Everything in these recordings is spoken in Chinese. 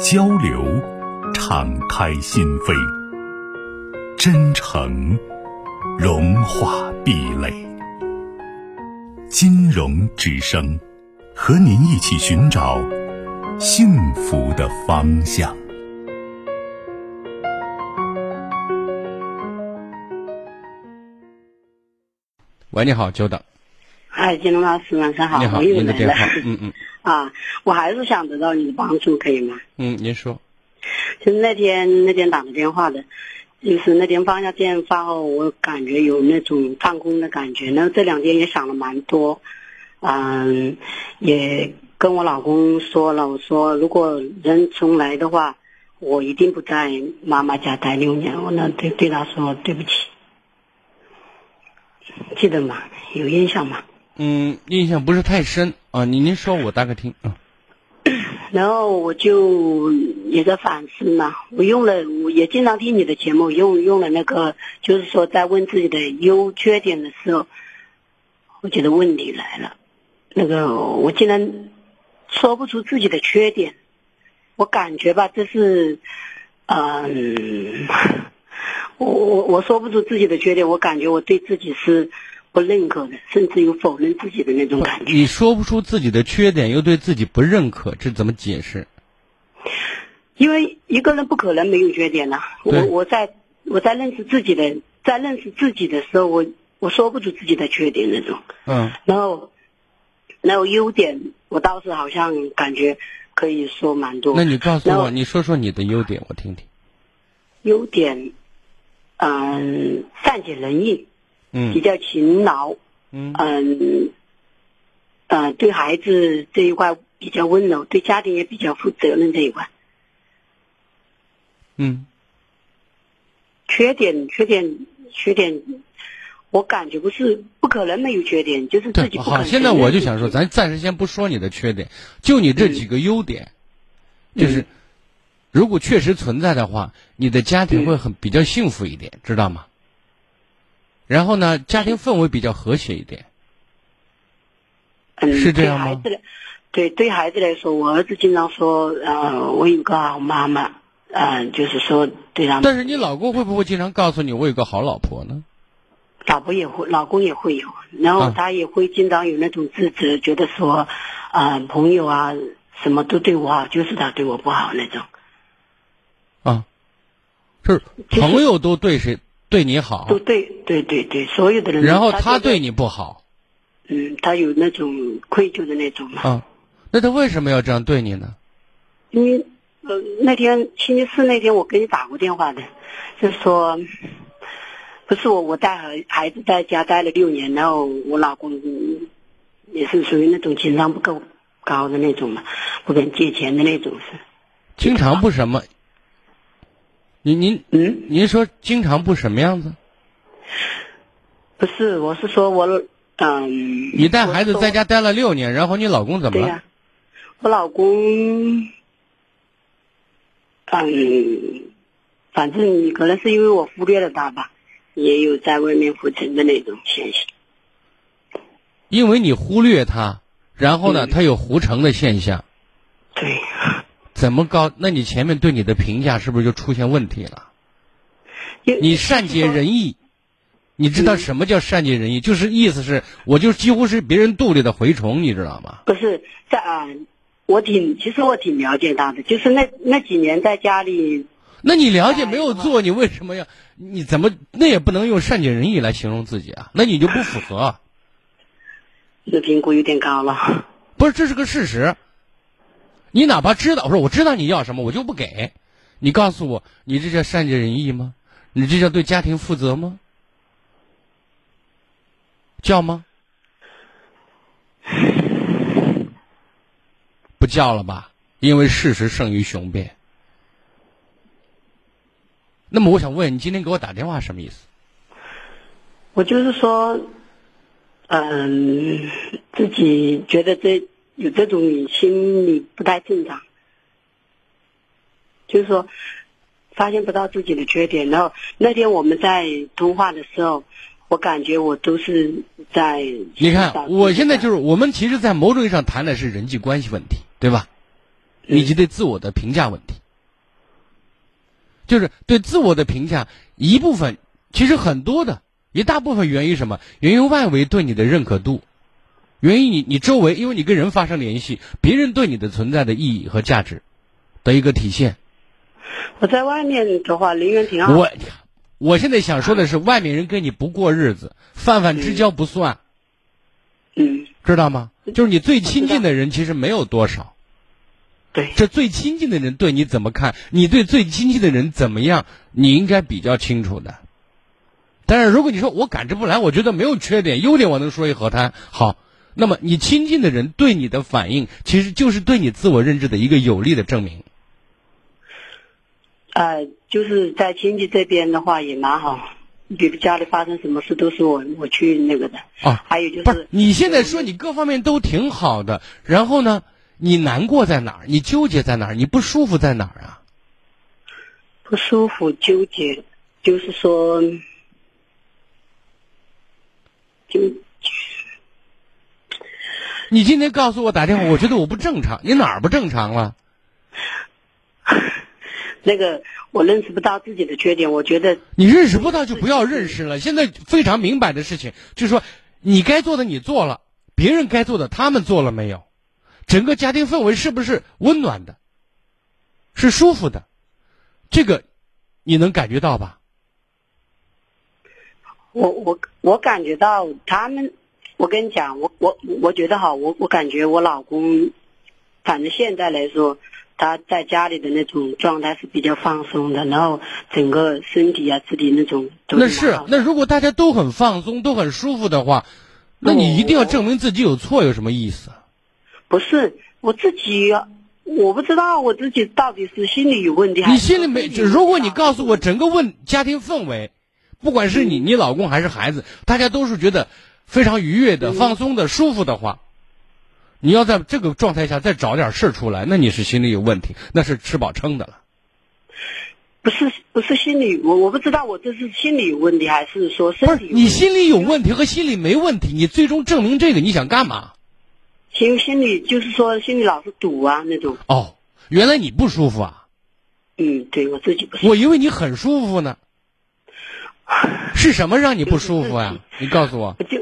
交流，敞开心扉；真诚，融化壁垒。金融之声，和您一起寻找幸福的方向。喂，你好，久等。嗨，金龙老师，晚上好。你好，我又来了。。嗯嗯 啊，我还是想得到你的帮助，可以吗？嗯，您说。就是那天那天打的电话的，就是那天放下电话后，我感觉有那种放空的感觉。然后这两天也想了蛮多，嗯，也跟我老公说了，我说如果人重来的话，我一定不在妈妈家待六年。我那对对他说对不起，记得吗？有印象吗？嗯，印象不是太深啊，您您说，我大概听啊。然后我就也在反思嘛，我用了，我也经常听你的节目，用用了那个，就是说在问自己的优缺点的时候，我觉得问题来了，那个我竟然说不出自己的缺点，我感觉吧，这是，嗯，我我我说不出自己的缺点，我感觉我对自己是不认可的，甚至有否认自己的那种感觉。你说不出自己的缺点，又对自己不认可，这怎么解释？因为一个人不可能没有缺点呐、对我我在我在认识自己的，在认识自己的时候，我我说不出自己的缺点那种。嗯然后，然后优点，我倒是好像感觉可以说蛮多。那你告诉我，你说说你的优点，我听听。优点，嗯，善解人意，比嗯较勤劳，嗯。嗯，呃，对孩子这一块比较温柔，对家庭也比较负责任这一块。嗯。缺点，缺点，缺点，我感觉不是不可能没有缺点，就是自己对，好，现在我就想说，咱暂时先不说你的缺点，就你这几个优点，就是如果确实存在的话，你的家庭会很比较幸福一点，知道吗？然后呢，家庭氛围比较和谐一点。嗯，是这样吗对对对孩子来说，我儿子经常说，呃，我有个好妈妈，呃，就是说对他们，但是你老公会不会经常告诉你我有个好老婆呢？老婆也会，老公也会有，然后啊他也会经常有那种自责，觉得说，啊、朋友啊，什么都对我好，就是他对我不好那种。啊，就是朋友都对谁对你好都，对对对对，所有的人，然后他对，你不好嗯，他有那种愧疚的那种嘛。啊，那他为什么要这样对你呢？因为呃那天星期四那天我给你打过电话的，就说，不是我我带孩孩子在家待了六年，然后我老公嗯也是属于那种情商不够高的那种嘛，不肯借钱的那种是。经常不什么？您您嗯，您说经常不什么样子？不是，我是说我嗯。你带孩子在家待了六年，然后你老公怎么了？对呀、我老公，嗯，反正可能是因为我忽略了他吧，也有在外面浮沉的那种现象。因为你忽略他，然后呢，嗯他有胡成的现象，对，怎么高？那你前面对你的评价是不是就出现问题了？你善解人意，你知道什么叫善解人意？就是意思是我就几乎是别人肚里的蛔虫，你知道吗？不是在啊、我挺其实我挺了解他的，就是那那几年在家里，那你了解没有做，你为什么要？你怎么那也不能用善解人意来形容自己啊？那你就不符合啊。这评估有点高了。不是，这是个事实。你哪怕知道，我说我知道你要什么，我就不给。你告诉我，你这叫善解人意吗？你这叫对家庭负责吗？叫吗？不叫了吧，因为事实胜于雄辩。那么我想问你，今天给我打电话什么意思？我就是说，嗯，自己觉得这有这种心理不太正常，就是说发现不到自己的缺点。然后那天我们在通话的时候，我感觉我都是在你看，我现在就是我们其实，在某种意义上谈的是人际关系问题，对吧？以及对自我的评价问题，就是对自我的评价一部分，其实很多的一大部分源于什么？源于外围对你的认可度，源于你你周围，因为你跟人发生联系，别人对你的存在的意义和价值的一个体现。我在外面的话，人缘挺好。我我现在想说的是，外面人跟你不过日子，泛泛之交不算，嗯，知道吗？就是你最亲近的人，其实没有多少。对，这最亲近的人对你怎么看？你对最亲近的人怎么样？你应该比较清楚的。但是如果你说我感知不来，我觉得没有缺点，优点我能说一河滩。好，那么你亲近的人对你的反应，其实就是对你自我认知的一个有力的证明。呃，就是在亲戚这边的话也蛮好，比如家里发生什么事都是我我去那个的。啊，还有就是不是你现在说你各方面都挺好的，然后呢？你难过在哪儿？你纠结在哪儿？你不舒服在哪儿啊？不舒服、纠结，就是说，就你今天告诉我打电话，我觉得我不正常，你哪儿不正常了？那个我认识不到自己的缺点，我觉得你认识不到就不要认识了。现在非常明白的事情就是说，你该做的你做了，别人该做的他们做了没有？整个家庭氛围是不是温暖的？是舒服的？这个你能感觉到吧？我我我感觉到他们，我跟你讲，我我我觉得哈，我我感觉我老公，反正现在来说，他在家里的那种状态是比较放松的，然后整个身体啊、自己那种都那是那如果大家都很放松、都很舒服的话，那你一定要证明自己有错，有什么意思？不是我自己，我不知道我自己到底是心理有问题还是你心里没？如果你告诉我整个问家庭氛围，不管是你、你老公还是孩子，大家都是觉得非常愉悦的、放松的、舒服的话，你要在这个状态下再找点事儿出来，那你是心里有问题，那是吃饱撑的了。不是不是心理，我我不知道我这是心理有问题还是说身体？你心理有问题和心理没问题，你最终证明这个，你想干嘛？心心里就是说心里老是堵啊那种。哦，原来你不舒服啊？嗯，对我自己不舒服。我以为你很舒服呢。是什么让你不舒服呀？你告诉我。就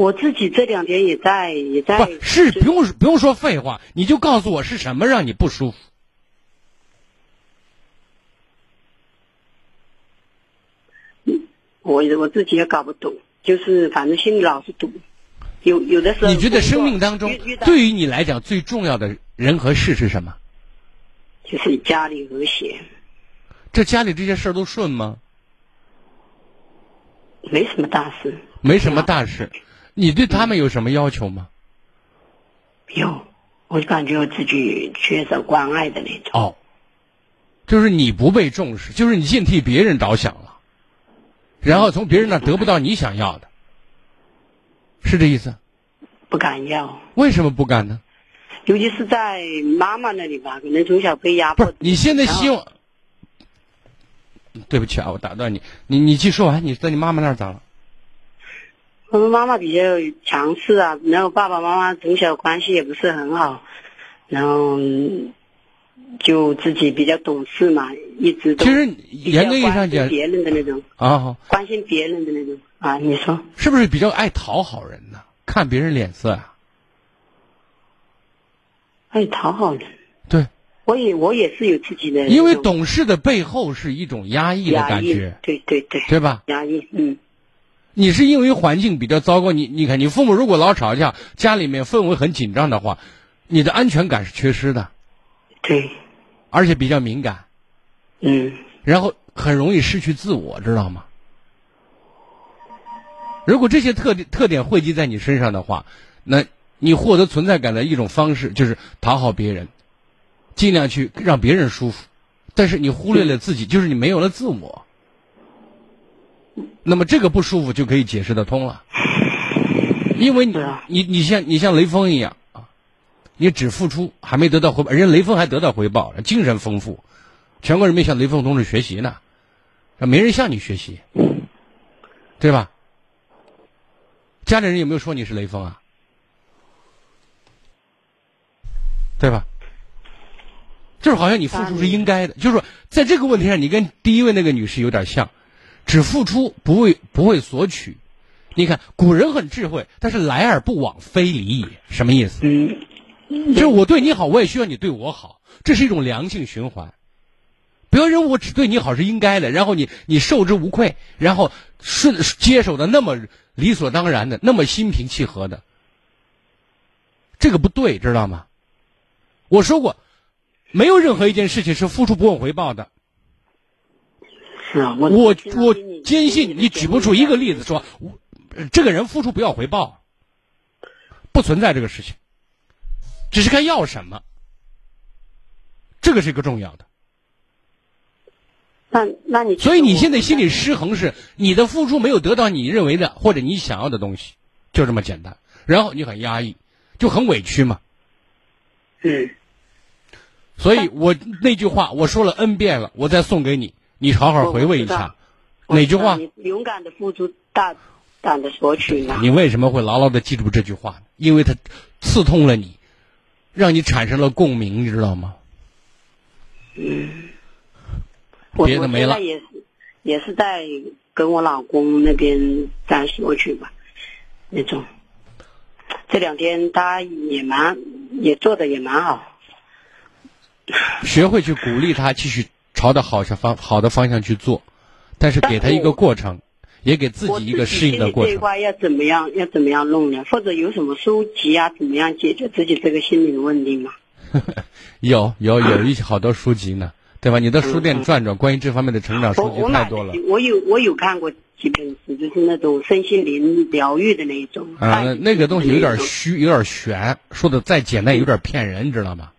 我自己这两天也在也在。不是不用不用说废话，你就告诉我是什么让你不舒服。嗯，我我自己也搞不懂，就是反正心里老是堵。有有的时候，你觉得生命当中对于你来讲最重要的人和事是什么？就是家里和谐。这家里这些事儿都顺吗？没什么大事。没什么大事，你对他们有什么要求吗？有，我感觉我自己缺少关爱的那种。哦，就是你不被重视，就是你净替别人着想了，然后从别人那得不到你想要的。是这意思？不敢要。为什么不敢呢？尤其是在妈妈那里吧，可能从小被压迫。你现在希望？对不起啊，我打断你，你你继续说完。你在你妈妈那儿咋了？我们妈妈比较强势啊，然后爸爸妈妈从小关系也不是很好，然后就自己比较懂事嘛，一直都其实严格意义上讲，别人的那种啊，关心别人的那种。啊，你说是不是比较爱讨好人呢？看别人脸色啊？爱讨好人？对，我也我也是有自己的。因为懂事的背后是一种压抑的感觉，对对对，对吧？压抑，嗯。你是因为环境比较糟糕，你你看，你父母如果老吵架，家里面氛围很紧张的话，你的安全感是缺失的。对。而且比较敏感。嗯。然后很容易失去自我，知道吗？如果这些特点特点汇集在你身上的话，那你获得存在感的一种方式就是讨好别人，尽量去让别人舒服，但是你忽略了自己，就是你没有了自我。那么这个不舒服就可以解释得通了，因为你啊你你像你像雷锋一样啊，你只付出还没得到回报，人家雷锋还得到回报，精神丰富，全国人民向雷锋同志学习呢，没人向你学习，对吧？家里人有没有说你是雷锋啊？对吧？就是好像你付出是应该的，就是说在这个问题上，你跟第一位那个女士有点像，只付出不为不会索取。你看古人很智慧，但是来而不往非礼也，什么意思？嗯，就是我对你好，我也需要你对我好，这是一种良性循环。不要认为我只对你好是应该的，然后你你受之无愧，然后顺接手的那么理所当然的，那么心平气和的，这个不对，知道吗？我说过，没有任何一件事情是付出不问回报的。是啊，我我我坚信你举不出一个例子说，这个人付出不要回报，不存在这个事情，只是看要什么，这个是一个重要的。那那你所以你现在心里理失衡是你的付出没有得到你认为的或者你想要的东西，就这么简单。然后你很压抑，就很委屈嘛。嗯所以我那句话我说了 n 遍了，我再送给你，你好好回味一下。哪句话？你勇敢的付出，大胆的索取嘛。你为什么会牢牢的记住这句话呢？因为它刺痛了你，让你产生了共鸣，你知道吗？嗯别的没了也是也是在跟我老公那边在索取吧，那种。这两天他也蛮也做的也蛮好，学会去鼓励他继续朝着好向方好的方向去做，但是给他一个过程，也给自己一个适应的过程这一程。块要怎么样要怎么样弄呢？或者有什么书籍啊，怎么样解决自己这个心理的问题吗？有有有一些好多书籍呢，对吧？你的书店转转，关于这方面的成长书籍太多了的。我有我有看过几本书，就是那种身心灵疗愈的那一种。啊，那那个东西有点虚，有点悬，说的再简单，有点骗人，你知道吗？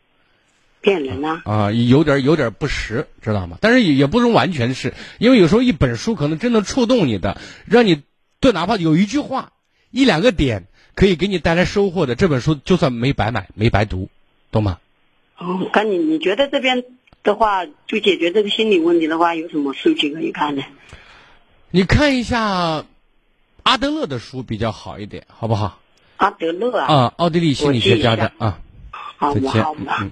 骗人啊！啊，有点有点不实，知道吗？但是也也不能完全是，因为有时候一本书可能真的触动你的，让你对哪怕有一句话、一两个点可以给你带来收获的，这本书就算没白买、没白读，懂吗？哦，看你你觉得这边的话，就解决这个心理问题的话，有什么书籍可以看呢？你看一下阿德勒的书比较好一点，好不好？阿德勒啊，啊，奥地利心理学家的啊，好，我好，吧。嗯嗯。